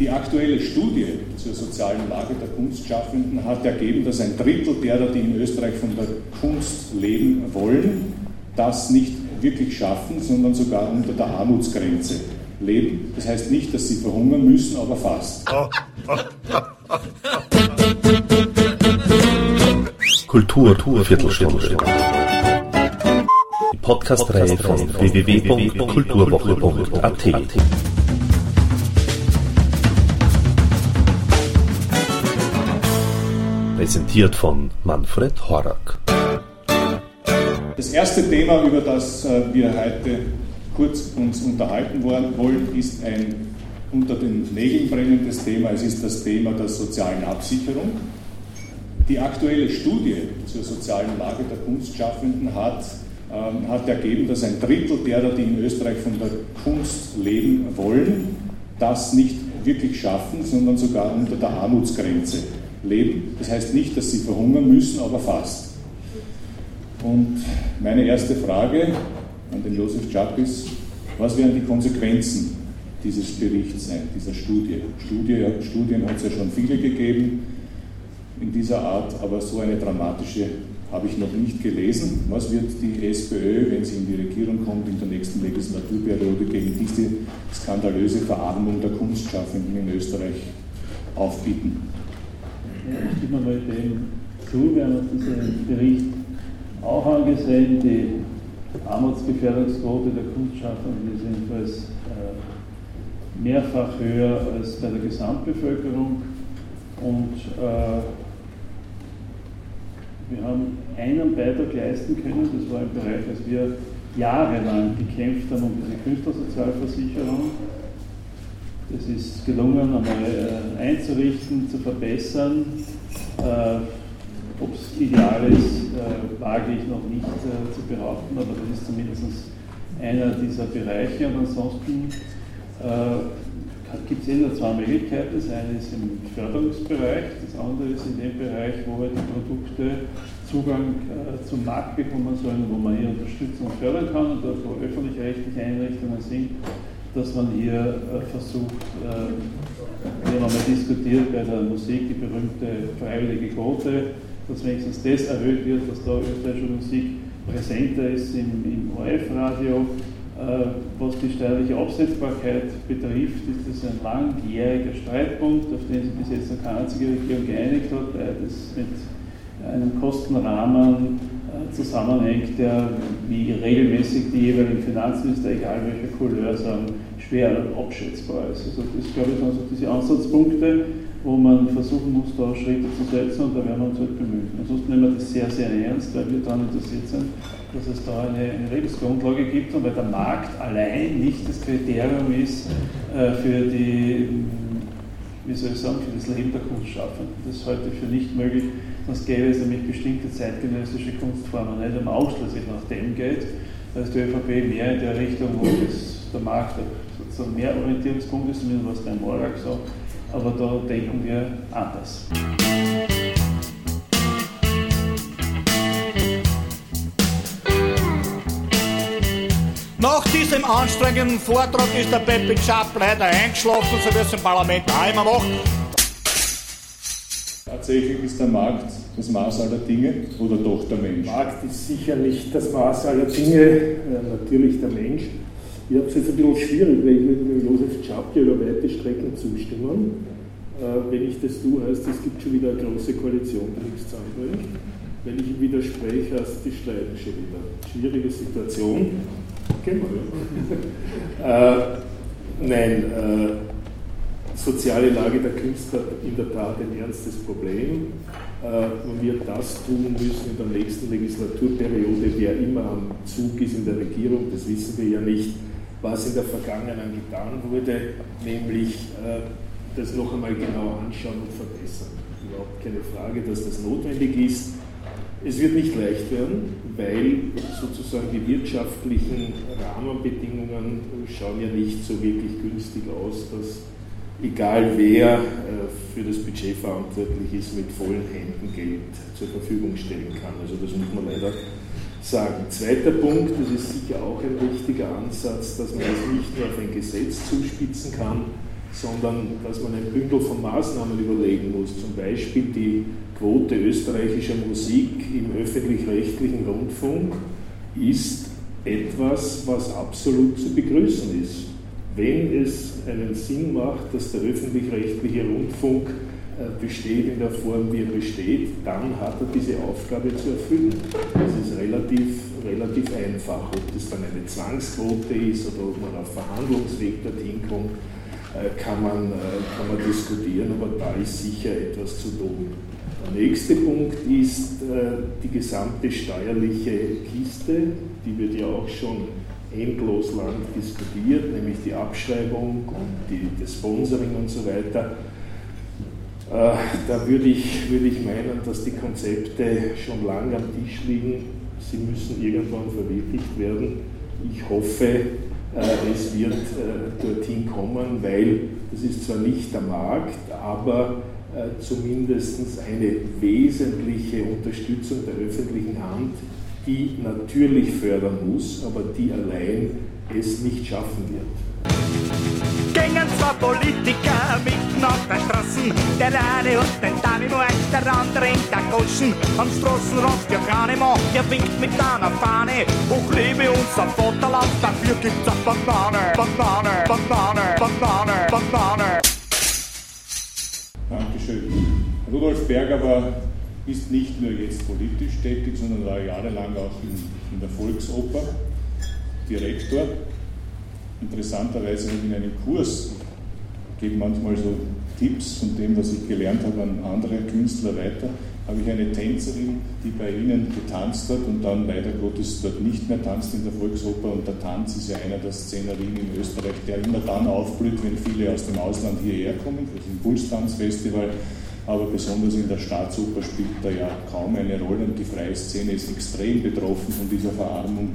Die aktuelle Studie zur sozialen Lage der Kunstschaffenden hat ergeben, dass ein Drittel derer, die in Österreich von der Kunst leben wollen, das nicht wirklich schaffen, sondern sogar unter der Armutsgrenze leben. Das heißt nicht, dass sie verhungern müssen, aber fast. Kultur, Kultur Viertelstunde. Die Podcast-Reihe von www.kulturwoche.at. Präsentiert von Manfred Horak. Das erste Thema, über das äh, wir heute kurz uns unterhalten wollen, ist ein unter den Nägeln brennendes Thema. Es ist das Thema der sozialen Absicherung. Die aktuelle Studie zur sozialen Lage der Kunstschaffenden hat, ähm, hat ergeben, dass ein Drittel derer, die in Österreich von der Kunst leben wollen, das nicht wirklich schaffen, sondern sogar unter der Armutsgrenze leben. Das heißt nicht, dass sie verhungern müssen, aber fast. Und meine erste Frage an den Josef Czap ist, was werden die Konsequenzen dieses Berichts sein, dieser Studie? Studie Studien hat es ja schon viele gegeben in dieser Art, aber so eine dramatische habe ich noch nicht gelesen. Was wird die SPÖ, wenn sie in die Regierung kommt, in der nächsten Legislaturperiode gegen diese skandalöse Verarmung der Kunstschaffenden in Österreich aufbieten? Stimme mal dem zu. Wir haben uns diesen Bericht auch angesehen. Die Armutsgefährdungsquote der Kunstschaffenden ist jedenfalls äh, mehrfach höher als bei der Gesamtbevölkerung. Und äh, wir haben einen Beitrag leisten können, das war im Bereich, als wir jahrelang gekämpft haben um diese Künstlersozialversicherung es ist gelungen, einmal äh, einzurichten, zu verbessern. Äh, Ob es ideal ist, äh, wage ich noch nicht zu behaupten, aber das ist zumindest einer dieser Bereiche. Und ansonsten gibt es nur zwei Möglichkeiten. Das eine ist im Förderungsbereich, das andere ist in dem Bereich, wo halt die Produkte Zugang zum Markt bekommen sollen, wo man hier Unterstützung fördern kann und dort, wo öffentlich-rechtliche Einrichtungen sind, dass man hier äh, versucht, äh, wir haben mal diskutiert bei der Musik die berühmte freiwillige Quote, dass wenigstens das erhöht wird, dass da österreichische Musik präsenter ist im, im ORF-Radio. Äh, was die steuerliche Absetzbarkeit betrifft, ist das ein langjähriger Streitpunkt, auf den sich bis jetzt noch keine einzige Regierung geeinigt hat, weil das mit einem Kostenrahmen zusammenhängt, der wie regelmäßig die jeweiligen Finanzminister, egal welcher Couleur, sagen, schwer abschätzbar ist. Also das, glaube ich, sind so diese Ansatzpunkte, wo man versuchen muss, da Schritte zu setzen und da werden wir uns halt bemühen. Ansonsten nehmen wir das sehr, sehr ernst, weil wir daran interessiert sind, dass es da eine, eine Rechtsgrundlage gibt und weil der Markt allein nicht das Kriterium ist äh, für die, wie soll ich sagen, für das Leben der Kunstschaffenden. Das ist heute für nicht möglich Sonst gäbe es nämlich bestimmte zeitgenössische Kunstformen nicht einmal ausschließlich nach dem geht. Da ist die ÖVP mehr in der Richtung, wo das, der Markt sozusagen mehr Orientierungspunkt ist, zumindest was der Morak sagt. Aber da denken wir anders. Nach diesem anstrengenden Vortrag ist der Pepe Schapp leider eingeschlafen, so wie es im Parlament auch immer macht. Tatsächlich ist der Markt das Maß aller Dinge oder doch der Mensch? Der Markt ist sicher nicht das Maß aller Dinge, äh, natürlich der Mensch. Ich habe es jetzt ein bisschen schwierig, weil ich mit Josef Czapke über weite Strecken zustimmen. Äh, wenn ich das tue, heißt es gibt schon wieder eine große Koalition, die nichts zusammenbringt. Wenn ich ihm widerspreche, heißt die streiten schon wieder. Schwierige Situation. Wir ja. äh, nein, äh, soziale Lage der Künstler in der Tat ein ernstes Problem. Man äh, wird das tun müssen in der nächsten Legislaturperiode, wer immer am Zug ist in der Regierung, das wissen wir ja nicht, was in der Vergangenheit getan wurde, nämlich äh, das noch einmal genau anschauen und verbessern. Überhaupt keine Frage, dass das notwendig ist. Es wird nicht leicht werden, weil sozusagen die wirtschaftlichen Rahmenbedingungen schauen ja nicht so wirklich günstig aus, dass egal wer äh, für das Budget verantwortlich ist, mit vollen Händen Geld zur Verfügung stellen kann. Also das muss man leider sagen. Zweiter Punkt, das ist sicher auch ein wichtiger Ansatz, dass man es nicht nur auf ein Gesetz zuspitzen kann, sondern dass man ein Bündel von Maßnahmen überlegen muss. Zum Beispiel die Quote österreichischer Musik im öffentlich-rechtlichen Rundfunk ist etwas, was absolut zu begrüßen ist. Wenn es einen Sinn macht, dass der öffentlich-rechtliche Rundfunk äh, besteht in der Form, wie er besteht, dann hat er diese Aufgabe zu erfüllen. Das ist relativ, relativ einfach. Ob das dann eine Zwangsquote ist oder ob man auf Verhandlungsweg dorthin kommt, äh, kann man, äh, kann man diskutieren, aber da ist sicher etwas zu tun. Der nächste Punkt ist die gesamte steuerliche Kiste, die wird ja auch schon endlos lang diskutiert, nämlich die Abschreibung und die, das Sponsoring und so weiter. Äh, da würde ich, würde ich meinen, dass die Konzepte schon lange am Tisch liegen. Sie müssen irgendwann verwirklicht werden. Ich hoffe, äh, es wird äh, dorthin kommen, weil das ist zwar nicht der Markt, aber zumindest eine wesentliche Unterstützung der öffentlichen Hand, die natürlich fördern muss, aber die allein es nicht schaffen wird gingen zwei Politiker mitten auf der Straßen. Der eine und den Dynamite, der andere in der Goschen. Am Straßenrand der Kahnemann, der winkt mit einer Fahne. Hoch lebe unser Vaterland, dafür gibt's eine Banane, Banane, Banane, Banane, Banane. Dankeschön. Rudolf Berger war, ist nicht nur jetzt politisch tätig, sondern war jahrelang auch in, in der Volksoper Direktor interessanterweise in einem Kurs, gebe manchmal so Tipps von dem, was ich gelernt habe, an andere Künstler weiter, habe ich eine Tänzerin, die bei Ihnen getanzt hat und dann leider Gottes dort nicht mehr tanzt in der Volksoper. Und der Tanz ist ja einer der Szenerien in Österreich, der immer dann aufblüht, wenn viele aus dem Ausland hierher kommen, das ist ein Pulstanzfestival. Aber besonders in der Staatsoper spielt da ja kaum eine Rolle und die freie Szene ist extrem betroffen von dieser Verarmung.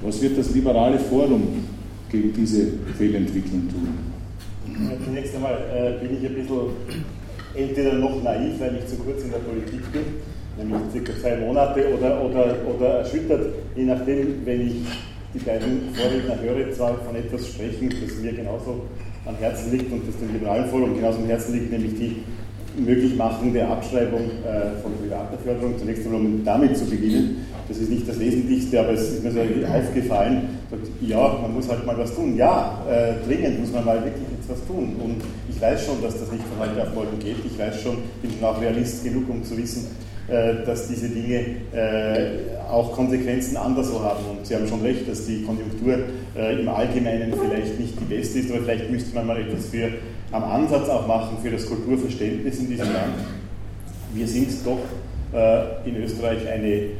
Was wird das liberale Forum gegen diese Fehlentwicklung tun? Zunächst einmal äh, bin ich ein bisschen entweder noch naiv, weil ich zu kurz in der Politik bin, nämlich circa zwei Monate, oder, oder, oder erschüttert, je nachdem, wenn ich die beiden Vorredner höre, zwar von etwas sprechen, das mir genauso am Herzen liegt und das dem Liberalen Forum genauso am Herzen liegt, nämlich die Möglichmachung der Abschreibung äh, von privater Förderung. Zunächst einmal, um damit zu beginnen, das ist nicht das Wesentlichste, aber es ist mir so aufgefallen, sagt, ja, man muss halt mal was tun. Ja, äh, dringend muss man mal wirklich jetzt was tun. Und ich weiß schon, dass das nicht von heute auf morgen geht. Ich weiß schon, bin schon auch Realist genug, um zu wissen, äh, dass diese Dinge äh, auch Konsequenzen anderswo haben. Und Sie haben schon recht, dass die Konjunktur im Allgemeinen vielleicht nicht die beste ist, aber vielleicht müsste man mal etwas für am Ansatz auch machen für das Kulturverständnis in diesem Land. Wir sind doch äh, in Österreich eine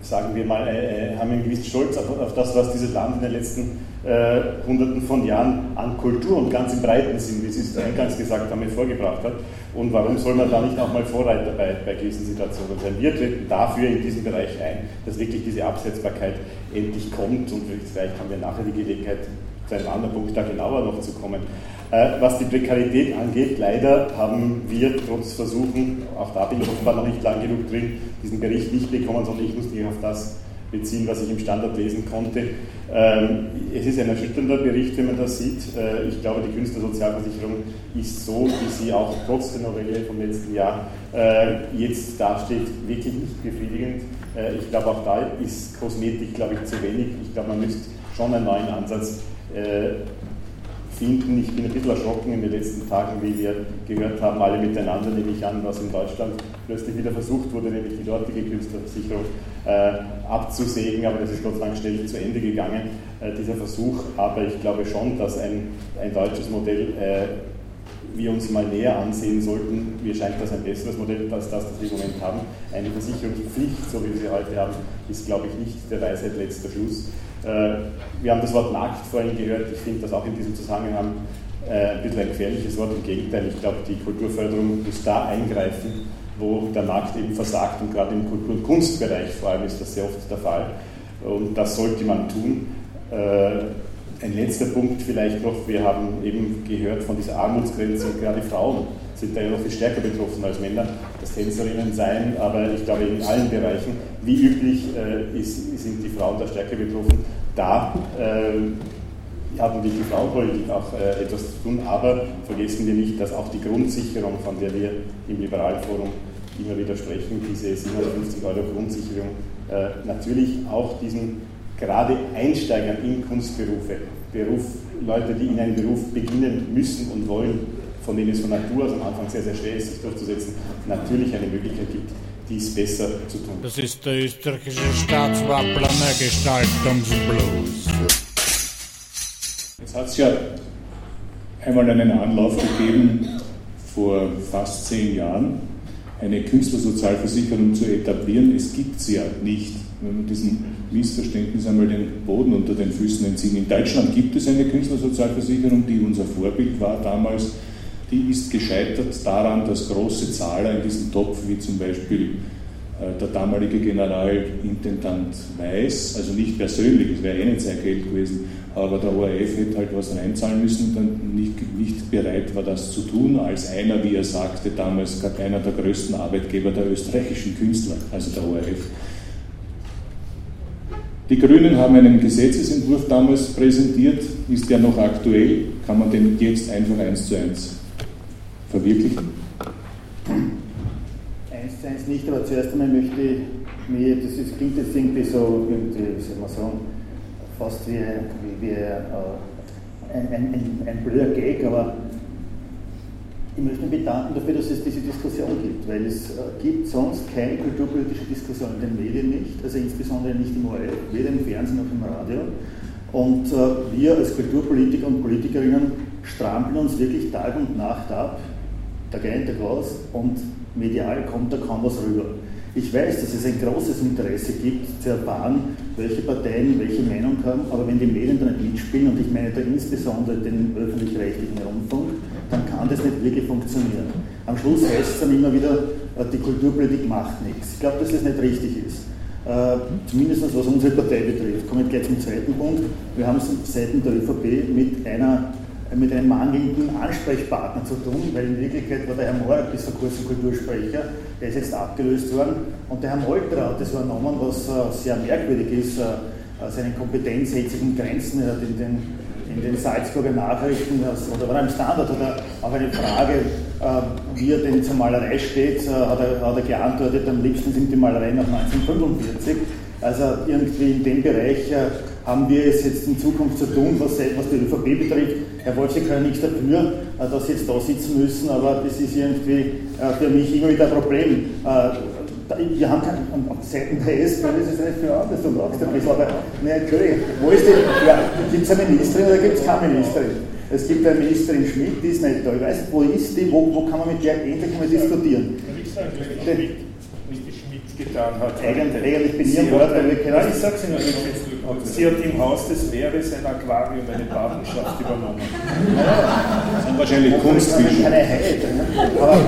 sagen wir mal, äh, haben einen gewissen Stolz auf, auf, das, was dieses Land in den letzten äh, Hunderten von Jahren an Kultur und ganz im breiten Sinn, wie Sie es eingangs gesagt haben, vorgebracht hat. Und warum soll man da nicht auch mal Vorreiter bei, bei Krisensituationen sein? Wir treten dafür in diesem Bereich ein, dass wirklich diese Absetzbarkeit endlich kommt und vielleicht haben wir nachher die Gelegenheit, zu einem anderen Punkt da genauer noch zu kommen. Äh, was die Prekarität angeht, leider haben wir trotz Versuchen, auch da bin ich offenbar noch nicht lang genug drin, diesen Bericht nicht bekommen, sondern ich muss mich auf das beziehen, was ich im Standard lesen konnte. Ähm, es ist ein erschütternder Bericht, wenn man das sieht. Äh, ich glaube, die Künstlersozialversicherung ist so, wie sie auch trotz der Novelle vom letzten Jahr äh, jetzt dasteht, wirklich nicht befriedigend. Ich glaube, auch da ist Kosmetik, glaube ich, zu wenig. Ich glaube, man müsste schon einen neuen Ansatz finden. Ich bin ein bisschen erschrocken in den letzten Tagen, wie wir gehört haben, alle miteinander, nehme ich an, was in Deutschland plötzlich wieder versucht wurde, nämlich die dortige Künstlerversicherung äh, abzusägen, aber das ist Gott sei Dank schnell zu Ende gegangen, äh, dieser Versuch. Aber ich glaube schon, dass ein, ein deutsches Modell äh, wir uns mal näher ansehen sollten. Mir scheint das ein besseres Modell als das, das wir im Moment haben. Eine Versicherungspflicht, so wie wir sie heute haben, ist, glaube ich, nicht der Weisheit letzter Schluss. Äh, wir haben das Wort Markt vorhin gehört. Ich finde das auch in diesem Zusammenhang äh, ein bisschen ein gefährliches Wort. Im Gegenteil, ich glaube, die Kulturförderung muss da eingreifen, wo der Markt eben versagt. Und gerade im Kultur- und Kunstbereich vor allem ist das sehr oft der Fall. Und das sollte man tun. Ein letzter Punkt vielleicht noch. Wir haben eben gehört von dieser Armutsgrenze gerade Frauen sind da ja noch viel stärker betroffen als Männer, das Tänzerinnen sein, aber ich glaube in allen Bereichen, wie üblich, äh, ist, sind die Frauen da stärker betroffen. Da äh, hat natürlich die Frauenpolitik auch äh, etwas zu tun, aber vergessen wir nicht, dass auch die Grundsicherung, von der wir im Liberalforum immer wieder sprechen, diese 750 Euro Grundsicherung, äh, natürlich auch diesen gerade Einsteigern in Kunstberufe, Beruf, Leute, die in einen Beruf beginnen müssen und wollen, von denen es von Natur aus am Anfang sehr, sehr schwer ist, sich durchzusetzen, natürlich eine Möglichkeit gibt, dies besser zu tun. Das ist der österreichische Staatswappler Gestaltungsblues. Es hat ja einmal einen Anlauf gegeben, vor fast zehn Jahren, eine Künstlersozialversicherung zu etablieren. Es gibt sie ja nicht. Wenn wir diesem Missverständnis einmal den Boden unter den Füßen entziehen. In Deutschland gibt es eine Künstlersozialversicherung, die unser Vorbild war damals. Die ist gescheitert daran, dass große Zahler in diesem Topf, wie zum Beispiel äh, der damalige Generalintendant Weiß, also nicht persönlich, es wäre eh nicht sein Geld gewesen, aber der ORF hätte halt was reinzahlen müssen und dann nicht, nicht bereit war, das zu tun, als einer, wie er sagte, damals einer der größten Arbeitgeber der österreichischen Künstler, also der ORF. Die Grünen haben einen Gesetzesentwurf damals präsentiert, ist der noch aktuell, kann man den jetzt einfach eins zu eins verwirklichen? Eins zu eins nicht, aber zuerst einmal möchte ich mir, das ist, klingt jetzt irgendwie so, irgendwie, wie soll man sagen, fast wie, wie, wie äh, ein, ein, ein, ein blöder Gag, aber ich möchte mich bedanken dafür, dass es diese Diskussion gibt, weil es äh, gibt sonst keine kulturpolitische Diskussion in den Medien nicht, also insbesondere nicht im ORF, weder im Fernsehen noch im Radio. Und äh, wir als Kulturpolitiker und Politikerinnen strampeln uns wirklich Tag und Nacht ab, Tag ein, Tag aus, und medial kommt da kaum was rüber. Ich weiß, dass es ein großes Interesse gibt, zu erfahren, welche Parteien welche Meinung haben, aber wenn die Medien da nicht mitspielen, und ich meine da insbesondere den öffentlich-rechtlichen Rundfunk, dann kann das nicht wirklich funktionieren. Am Schluss heißt es dann immer wieder, äh, die Kulturpolitik macht nichts. Ich glaube, dass das nicht richtig ist. Äh, zumindest was unsere Partei betrifft. Kommen wir gleich zum zweiten Punkt. Wir haben es seitens der ÖVP mit einer mit einem mangelnden Ansprechpartner zu tun, weil in Wirklichkeit war der Herr Morak bis vor kurzem Kultursprecher, der ist jetzt abgelöst worden und der Herr Molterer hat das übernommen, was äh, sehr merkwürdig ist, seine Kompetenz hält sich in Grenzen, er hat in den in den Salzburger Nachrichten oder war im Standard oder auch eine Frage, äh, wie er denn zur Malerei steht, äh, hat er, hat er geantwortet, am liebsten sind die Malereien nach 1945. Also irgendwie in dem Bereich äh, haben wir es jetzt in Zukunft zu tun, was, was die ÖVP betrifft. Herr Wolf, Sie können nichts dafür, dass Sie jetzt da sitzen müssen, aber das ist irgendwie für mich immer wieder ein Problem wir haben keinen, auf Seiten der SPÖ ist es nicht für anders, du lachst ein bisschen, aber ne, Entschuldigung, wo ist die, ja, gibt es eine Ministerin oder gibt es keine Ministerin? Es gibt eine Ministerin Schmidt, die ist nicht da. Ich weiß nicht, wo ist die, wo, wo kann man mit der endlich mal diskutieren? Nicht die Schmidt getan hat. Eigentlich, eigentlich bin ich ein Wort, weil wir kennen Nein, ich sag's Ihnen jetzt. Sie hat im Haus des Meeres ein Aquarium, eine Patenschaft übernommen. Das sind wahrscheinlich Kunstfische. Keine Heide. Ne? Aber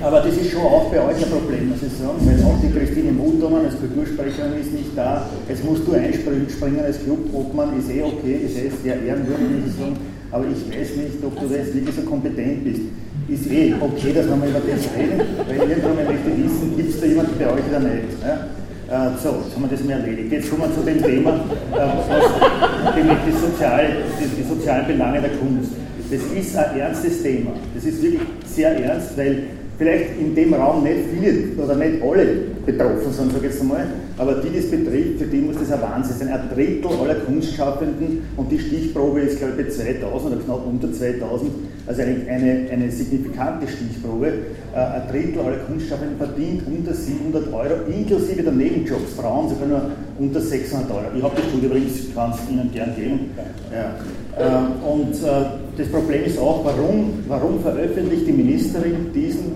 aber das ist schon auch bei euch ein Problem, muss ich sagen, weil auch die Christine Muthomann als Kultursprecherin ist nicht da. Jetzt musst du einspringen als Clubobmann, ist eh okay, ist eh sehr ehrenwürdig, muss ich sagen. Aber ich weiß nicht, ob du jetzt wirklich so kompetent bist. Ist eh okay, dass wir mal über das reden, weil irgendwann möchte wissen, gibt es da jemanden bei euch oder nicht. Ja? Äh, so, jetzt haben wir das mal erledigt. Jetzt kommen wir zu dem Thema, äh, was, nämlich die, Sozial, die, die sozialen Belange der Kunst. Das ist ein ernstes Thema. Das ist wirklich sehr ernst, weil vielleicht in dem Raum nicht viele oder nicht alle betroffen sind, sage ich jetzt einmal, aber die, die es betrifft, für die muss das ein Wahnsinn sein. Ein Drittel aller Kunstschaffenden und die Stichprobe ist, glaube ich, bei 2000 oder knapp unter 2000, also eine, eine, eine signifikante Stichprobe. Äh, ein Drittel aller Kunstschaffenden verdient unter 700 Euro, inklusive der Nebenjobs. Frauen sogar nur unter 600 Euro. Ich habe die Studie übrigens, kann es Ihnen gern geben. Ja. Ähm, und äh, das Problem ist auch, warum, warum veröffentlicht die Ministerin diesen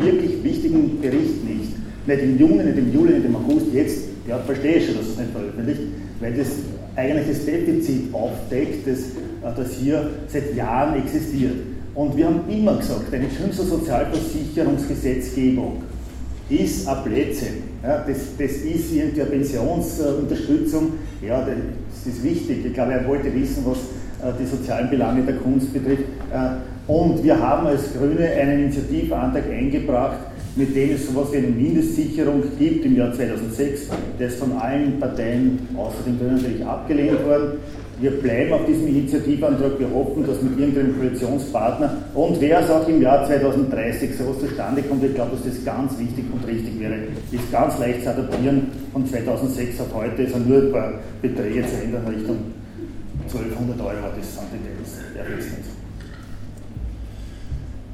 wirklich wichtigen Bericht nicht? Nicht im Juni, nicht im Juli, nicht im August, jetzt, ja, verstehe ich schon, dass es nicht veröffentlicht, weil das eigentlich das Defizit aufdeckt, das, äh, das hier seit Jahren existiert. Und wir haben immer gesagt, eine Künstlersozialversicherungsgesetzgebung ist ein Blödsinn. Ja, das, das ist irgendwie eine Pensionsunterstützung. Ja, das ist wichtig. Ich glaube, er wollte wissen, was die sozialen Belange der Kunst betrifft. Äh, und wir haben als Grüne einen Initiativantrag eingebracht, mit dem es so etwas wie eine Mindestsicherung gibt im Jahr 2006. Der ist von allen Parteien außer den Grünen natürlich abgelehnt worden. wir bleiben auf diesem Initiativantrag, wir hoffen, dass mit irgendeinem Koalitionspartner und wer es auch im Jahr 2030 sowas zustande kommt, ich glaube, dass das ganz wichtig und richtig wäre, ist ganz leicht zu adaptieren von 2006 auf heute, ist nur ein paar Beträge zu ändern Richtung 1200 Euro, das sind Details, der nicht.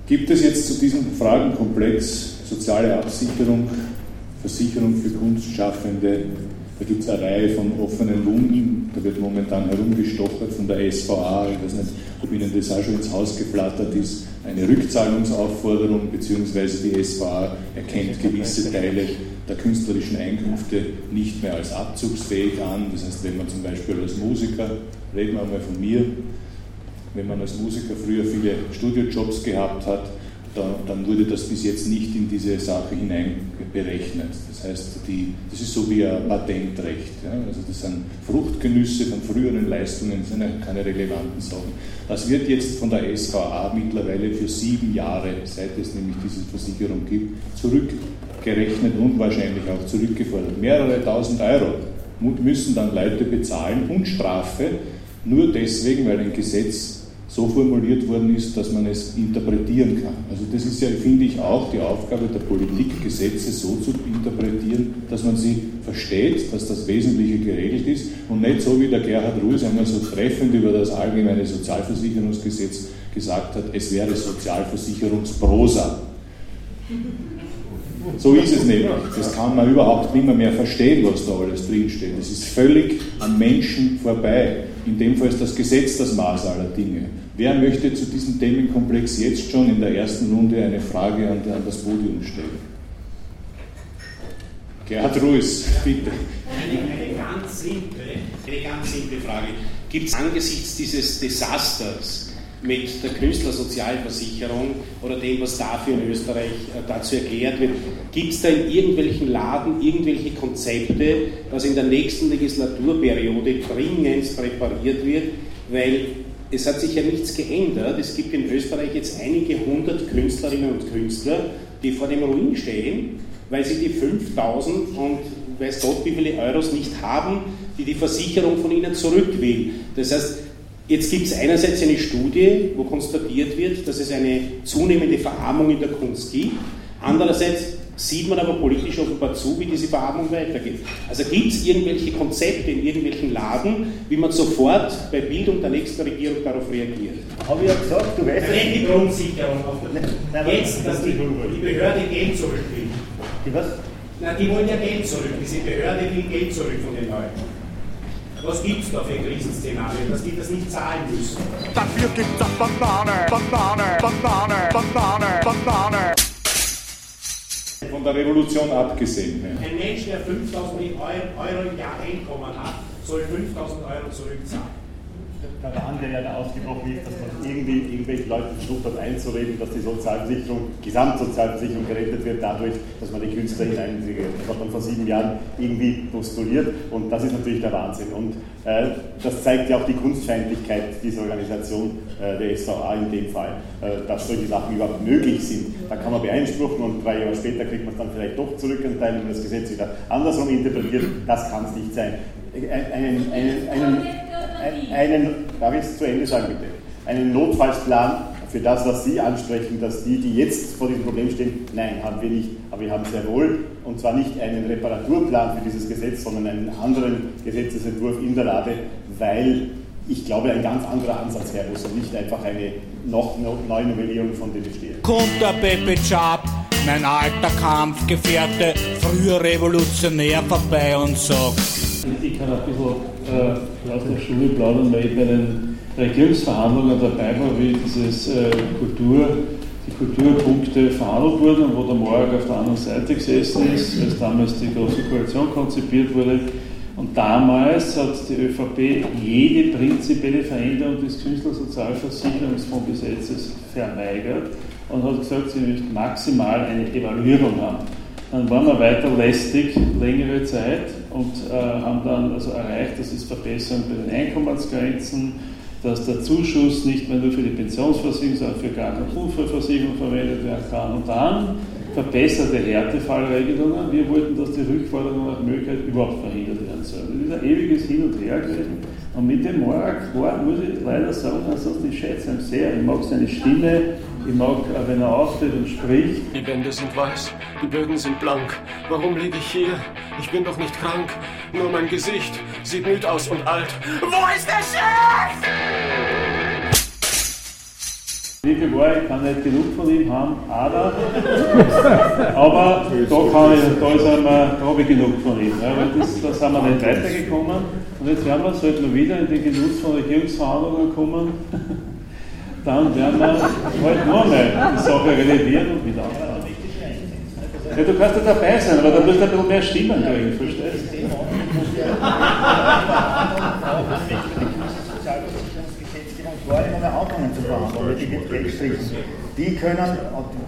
Gibt es jetzt zu diesem Fragenkomplex soziale Absicherung, Versicherung für Kunstschaffende, da gibt es eine Reihe von offenen Wunden, da wird momentan herumgestochert von der SVA, ich weiß nicht, ob Ihnen das auch schon ins Haus geflattert ist, eine Rückzahlungsaufforderung, beziehungsweise die SVA erkennt gewisse Teile der künstlerischen Einkünfte nicht mehr als abzugsfähig an. Das heißt, wenn man zum Beispiel als Musiker, reden wir einmal von mir, wenn man als Musiker früher viele Studiojobs gehabt hat, dann wurde das bis jetzt nicht in diese Sache hinein berechnet. Das heißt, die, das ist so wie ein Patentrecht. Ja? Also das sind Fruchtgenüsse von früheren Leistungen, das sind keine relevanten Sachen. Das wird jetzt von der SVA mittlerweile für sieben Jahre, seit es nämlich diese Versicherung gibt, zurückgerechnet und wahrscheinlich auch zurückgefordert. Mehrere tausend Euro müssen dann Leute bezahlen und Strafe, nur deswegen, weil ein Gesetz so formuliert worden ist, dass man es interpretieren kann. Also das ist ja, finde ich, auch die Aufgabe der Politik, Gesetze so zu interpretieren, dass man sie versteht, dass das Wesentliche geregelt ist und nicht so wie der Gerhard Ruhes einmal so treffend über das allgemeine Sozialversicherungsgesetz gesagt hat, es wäre Sozialversicherungsprosa. So ist es nämlich. Das kann man überhaupt nicht mehr verstehen, was da alles drinsteht. Es ist völlig am Menschen vorbei. In dem Fall ist das Gesetz das Maß aller Dinge. Wer möchte zu diesem Themenkomplex jetzt schon in der ersten Runde eine Frage an, das Podium stellen? Gerhard Ruiz, bitte. Eine, ganz simple, eine ganz simple Frage. Gibt es angesichts dieses Desasters mit der Künstlersozialversicherung oder dem, was dafür in Österreich äh, dazu erklärt wird, gibt es da in irgendwelchen Laden irgendwelche Konzepte, was in der nächsten Legislaturperiode dringend präpariert wird, weil es hat sich ja nichts geändert. Es gibt in Österreich jetzt einige hundert Künstlerinnen und Künstler, die vor dem Ruin stehen, weil sie die 5000 und weiß Gott wie viele Euros nicht haben, die die Versicherung von ihnen zurück will. Das heißt, jetzt gibt es einerseits eine Studie, wo konstatiert wird, dass es eine zunehmende Verarmung in der Kunst gibt. Andererseits sieht man aber politisch offenbar zu, wie diese Verarmung weitergeht. Also gibt es irgendwelche Konzepte in irgendwelchen Lagen, wie man sofort bei Bildung der nächsten Regierung darauf reagiert? Habe ich ja gesagt, du weißt Nein, die Grundsicherung. Jetzt, dass die, die Behörde Geld zurück will. Die was? Na, die wollen ja Geld zurück. Diese Behörde will Geld zurück von den Leuten. Was gibt es da für Krisenszenarien, dass die das nicht zahlen müssen? Dafür gibt es Banane, Banane, Banane, Banane, Banane. Von der Revolution abgesehen. Ja. Ein Mensch, der 5000 Euro im Jahr Einkommen hat, soll 5000 Euro zurückzahlen der Wahn, der ja da ausgebrochen ist, dass man irgendwie irgendwelche Leute versucht hat einzureden, dass die Sozialversicherung, Gesamtsozialversicherung gerettet wird dadurch, dass man die Künstler hinein, das hat man vor sieben Jahren irgendwie postuliert und das ist natürlich der Wahnsinn. Und äh, das zeigt ja auch die Kunstfeindlichkeit dieser Organisation, äh, der SVA in dem Fall, äh, dass solche Sachen überhaupt möglich sind. Da kann man beeinspruchen und drei Jahre später kriegt man es dann vielleicht doch zurück und wenn man das Gesetz wieder andersrum interpretiert. Das kann es nicht sein. Einen, einen, einen, einen, darf ich es zu Ende sagen bitte, einen Notfallsplan für das, was Sie ansprechen, dass die, die jetzt vor diesem Problem stehen, nein, haben wir nicht. Aber wir haben sehr wohl, und zwar nicht einen Reparaturplan für dieses Gesetz, sondern einen anderen Gesetzesentwurf in der Lade, weil ich glaube, ein ganz anderer Ansatz her muss und nicht einfach eine noch neue Novellierung von dem bestehenden. Kommt der Pepe Chap, mein alter Kampfgefährte, früher Revolutionär vorbei und sagt, ich kann ein bisschen äh, aus der Schule plaudern, weil ich bei den Regierungsverhandlungen dabei war, wie dieses äh, Kultur, die Kulturpunkte verhandelt wurden und wo der Morg auf der anderen Seite gesessen ist, als damals die Große Koalition konzipiert wurde. Und damals hat die ÖVP jede prinzipielle Veränderung des Künstlersozialversicherungsfondsgesetzes verweigert und hat gesagt, sie möchte maximal eine Evaluierung haben. Dann waren wir weiter lästig längere Zeit und äh, haben dann also erreicht, dass es Verbesserungen bei den Einkommensgrenzen, dass der Zuschuss nicht mehr nur für die Pensionsversicherung, sondern für Kranken- und Unfallversicherung verwendet werden kann. Und dann verbesserte Härtefallregelungen. Wir wollten, dass die Rückforderung nach Möglichkeit überhaupt verhindert werden soll. Das ist ein ewiges Hin und Her gewesen. Und mit dem Mark war, muss ich leider sagen, ansonsten schätze ihn sehr. Ich mag seine Stimme, ich mag, wenn er auftritt und spricht. Die Wände sind weiß, die Böden sind blank. Warum liege ich hier? Ich bin doch nicht krank. Nur mein Gesicht sieht müde aus und alt. Wo ist der Chef? Liebe wahr, ich kann nicht genug von ihm haben, aber, aber da, kann ich, da, ist einmal, da habe ich genug von ihm. Ja, weil das, da sind wir nicht weitergekommen. Und jetzt werden wir, sollten wir wieder in den Genuss von Regierungsverhandlungen kommen, dann werden wir nur mal die Sache relevieren und wieder aufbauen. Ja, du kannst ja dabei sein, aber da musst du ein bisschen mehr Stimmen kriegen, verstehst du? gar nicht mehr anfangen zu verhandeln, die wird Die können,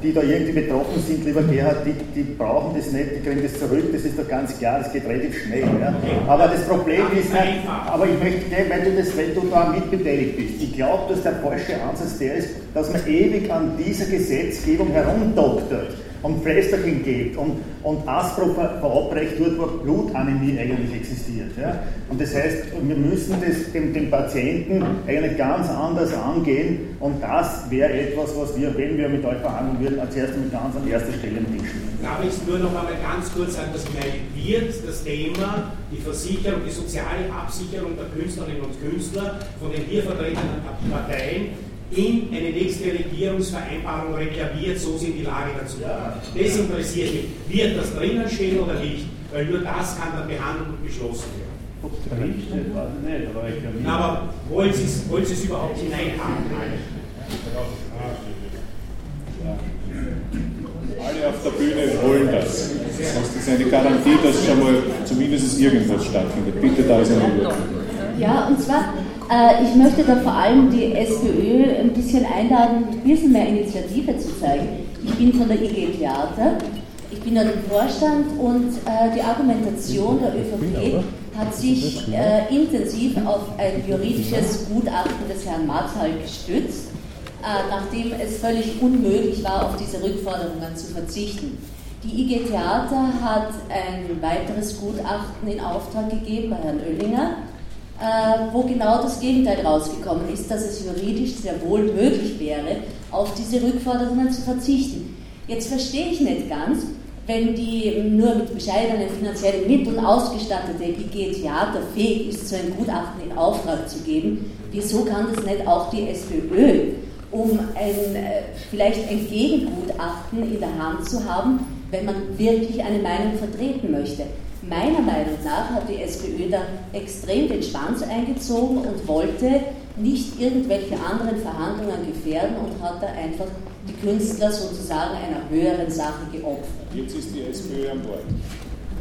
die da irgendwie betroffen sind, lieber Gerhard, die, die brauchen das nicht, die kriegen das zurück, das ist doch ganz klar, das geht relativ schnell. Ja. Aber das Problem ist, nicht, aber ich möchte, weil du, das, weil du da mitbeteiligt bist, ich glaube, dass der falsche Ansatz der ist, dass man ewig an dieser Gesetzgebung herumdoktert und Pflästerchen gibt und, und Aspro verabreicht wird, wo Blutanämie eigentlich existiert. Ja? Und das heißt, wir müssen das dem, dem Patienten eigentlich ganz anders angehen und das wäre etwas, was wir, wenn wir mit euch verhandeln würden, als erstes mit ganz an erster Stelle stehen. Darf ich nur noch einmal ganz kurz sagen, dass meine, wird das Thema, die Versicherung, die soziale Absicherung der Künstlerinnen und Künstler von den hier vertretenen Parteien in eine nächste Regierungsvereinbarung reklaviert, so sind die Lage dazu. Das interessiert mich. Wird das drinnen stehen oder nicht? Weil nur das kann dann behandelt und beschlossen werden. Ob es drin steht, weiß ich nicht, aber ich glaube Aber wollen Sie es, wollen Sie es überhaupt hineinhaben? Alle auf der Bühne wollen das. Das heißt, ist eine Garantie, dass schon mal zumindest irgendwas stattfindet. Bitte, da ist eine Überlegung. Ja, und zwar, ich möchte da vor allem die SPÖ ein bisschen einladen, ein bisschen mehr Initiative zu zeigen. Ich bin von der IG Theater, ich bin dort im Vorstand und äh, die Argumentation der ÖVP hat sich äh, intensiv auf ein juridisches Gutachten des Herrn Marthal gestützt, äh, nachdem es völlig unmöglich war, auf diese Rückforderungen zu verzichten. Die IG Theater hat ein weiteres Gutachten in Auftrag gegeben bei Herrn Oellinger, äh, wo genau das Gegenteil rausgekommen ist, dass es juridisch sehr wohl möglich wäre, auf diese Rückforderungen zu verzichten. Jetzt verstehe ich nicht ganz, wenn die nur mit bescheidenen finanziellen Mitteln ausgestattete IG Theater fähig ist, so ein Gutachten in Auftrag zu geben, wieso kann das nicht auch die SPÖ, um ein, äh, vielleicht ein Gegengutachten in der Hand zu haben, wenn man wirklich eine Meinung vertreten möchte? Meiner Meinung nach hat die SPÖ da extrem den Schwanz eingezogen und wollte nicht irgendwelche anderen Verhandlungen gefährden und hat da einfach die Künstler sozusagen einer höheren Sache geopfert. Jetzt ist die SPÖ an Bord.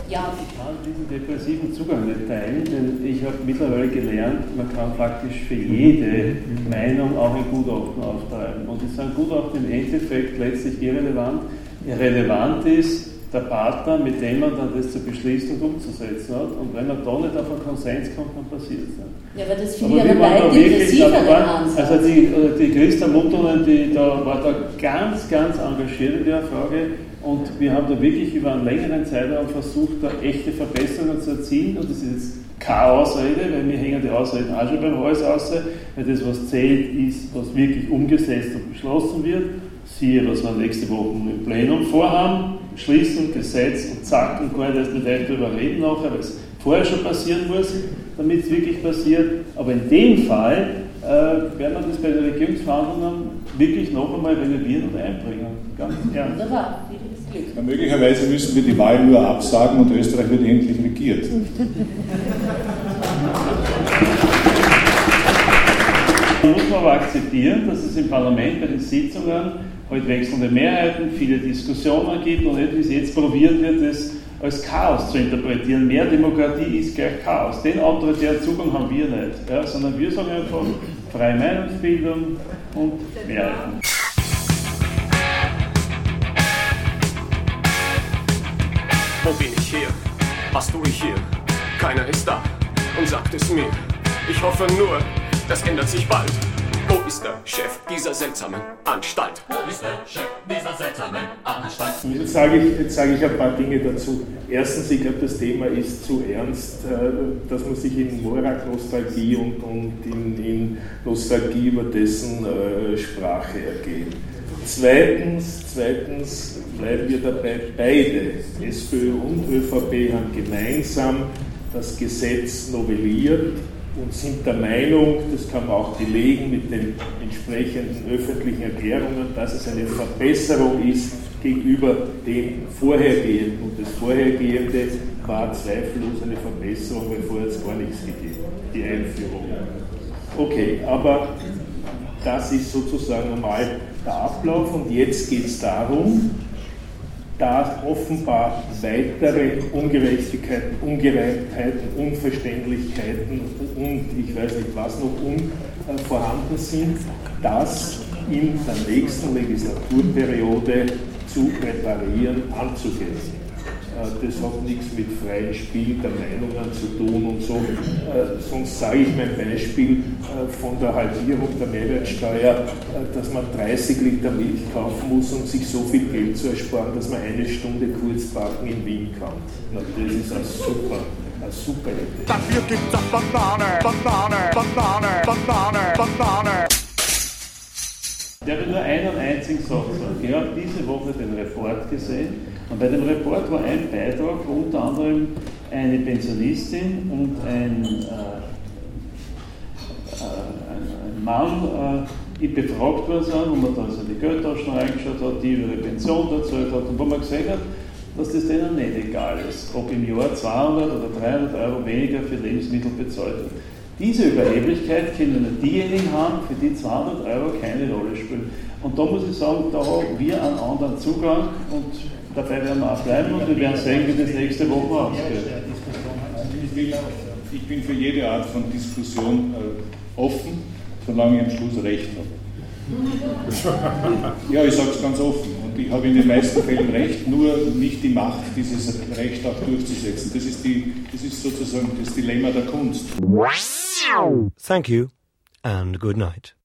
Ja. Ich kann diesen depressiven Zugang nicht teilen, denn ich habe mittlerweile gelernt, man kann praktisch für jede Meinung auch ein Gutachten auftreiben. Und es sind Gutachten im Endeffekt letztlich irrelevant. Relevant ist, der Partner, mit dem man dann das zu beschließen und umzusetzen hat. Und wenn man da nicht auf einen Konsens kommt, dann passiert es nicht. Ja, aber das finde ich aber weit depressiveren Ansatz. Also die, die Christa Mutterlein, die da war da ganz, ganz engagiert in der Frage und wir haben da wirklich über einen längeren Zeitraum versucht, da echte Verbesserungen zu erzielen und das ist jetzt keine Ausrede, weil mir hängen die Ausreden auch schon beim Hals aus, weil das, was zählt, ist, was wirklich umgesetzt und beschlossen wird. Siehe, was wir nächste Woche im Plenum vorhaben, schließen, Gesetz und zack, und gar nicht erst mit euch darüber reden nachher, weil es vorher schon passieren muss, damit es wirklich passiert. Aber in dem Fall äh, werden wir das bei den Regierungsverhandlungen wirklich noch einmal renovieren und einbringen. Ganz ernst. Wunderbar, vieles Glück. Ja, möglicherweise müssen wir die Wahl nur absagen und Österreich wird endlich regiert. Man muss aber akzeptieren, dass es im Parlament bei den Sitzungen heute wechselnde Mehrheiten, viele Diskussionen gibt und etwas jetzt probiert wird, das als Chaos zu interpretieren. Mehr Demokratie ist gleich Chaos. Den autoritären Zugang haben wir nicht, ja, sondern wir sagen einfach freie Meinungsbildung und Mehrheiten. Wo bin ich hier? Was tue ich hier? Keiner ist da und sagt es mir. Ich hoffe nur, das ändert sich bald. Wo ist der Chef dieser seltsamen Anstalt? Wo ist der Chef dieser seltsamen Anstalt? Jetzt sage ich, jetzt sage ich ein paar Dinge dazu. Erstens, ich glaube, das Thema ist zu ernst, äh, dass man sich in Morak-Nostalgie und, und in, in, Nostalgie über dessen äh, Sprache ergeht. Zweitens, zweitens bleiben wir dabei, beide, SPÖ und ÖVP, haben gemeinsam das Gesetz novelliert und sind der Meinung, das kann man auch belegen mit den entsprechenden öffentlichen Erklärungen, dass es eine Verbesserung ist gegenüber dem Vorhergehenden. Und das Vorhergehende war zweifellos eine Verbesserung, weil vorher es gar nichts gegeben die Einführung. Okay, aber das ist sozusagen einmal der Ablauf und jetzt geht es darum, da offenbar weitere Ungerechtigkeiten, Ungereimtheiten, Unverständlichkeiten und ich weiß nicht was noch un, äh, vorhanden sind, das in der nächsten Legislaturperiode zu reparieren, anzugehen. Äh, das hat nichts mit freiem Spiel der Meinungen zu tun und so. Äh, sonst sage ich mein Beispiel äh, von der Halbierung der Mehrwertsteuer, dass man 30 Liter Milch kaufen muss, um sich so viel Geld zu ersparen, dass man eine Stunde Kurzbacken in Wien kann. Na, das ist ein super, eine super Idee. Dafür gibt's auch Banane, Banane, Banane, Banane, Banane. Der will nur einen einzigen Satz sagen. Ich habe diese Woche den Report gesehen und bei dem Report war ein Beitrag, wo unter anderem eine Pensionistin und ein, äh, äh ein, Mann äh, befragt worden sind, wo man da also die Geldtaschen reingeschaut hat, die ihre Pension erzählt hat und wo man gesehen hat, dass das denen nicht egal ist, ob im Jahr 200 oder 300 Euro weniger für Lebensmittel bezahlt wird. Diese Überheblichkeit können nur diejenigen haben, für die 200 Euro keine Rolle spielen. Und da muss ich sagen, da haben wir einen anderen Zugang und dabei werden wir auch bleiben und wir werden sehen, wie das nächste Woche ausgeht. Ich bin für jede Art von Diskussion äh, offen, solange ich am Schluss Recht habe. Ja, ich sage es ganz offen. Und ich habe in den meisten Fällen Recht, nur nicht die Macht, dieses Recht auch durchzusetzen. Das ist, die, das ist sozusagen das Dilemma der Kunst. Thank you and good night.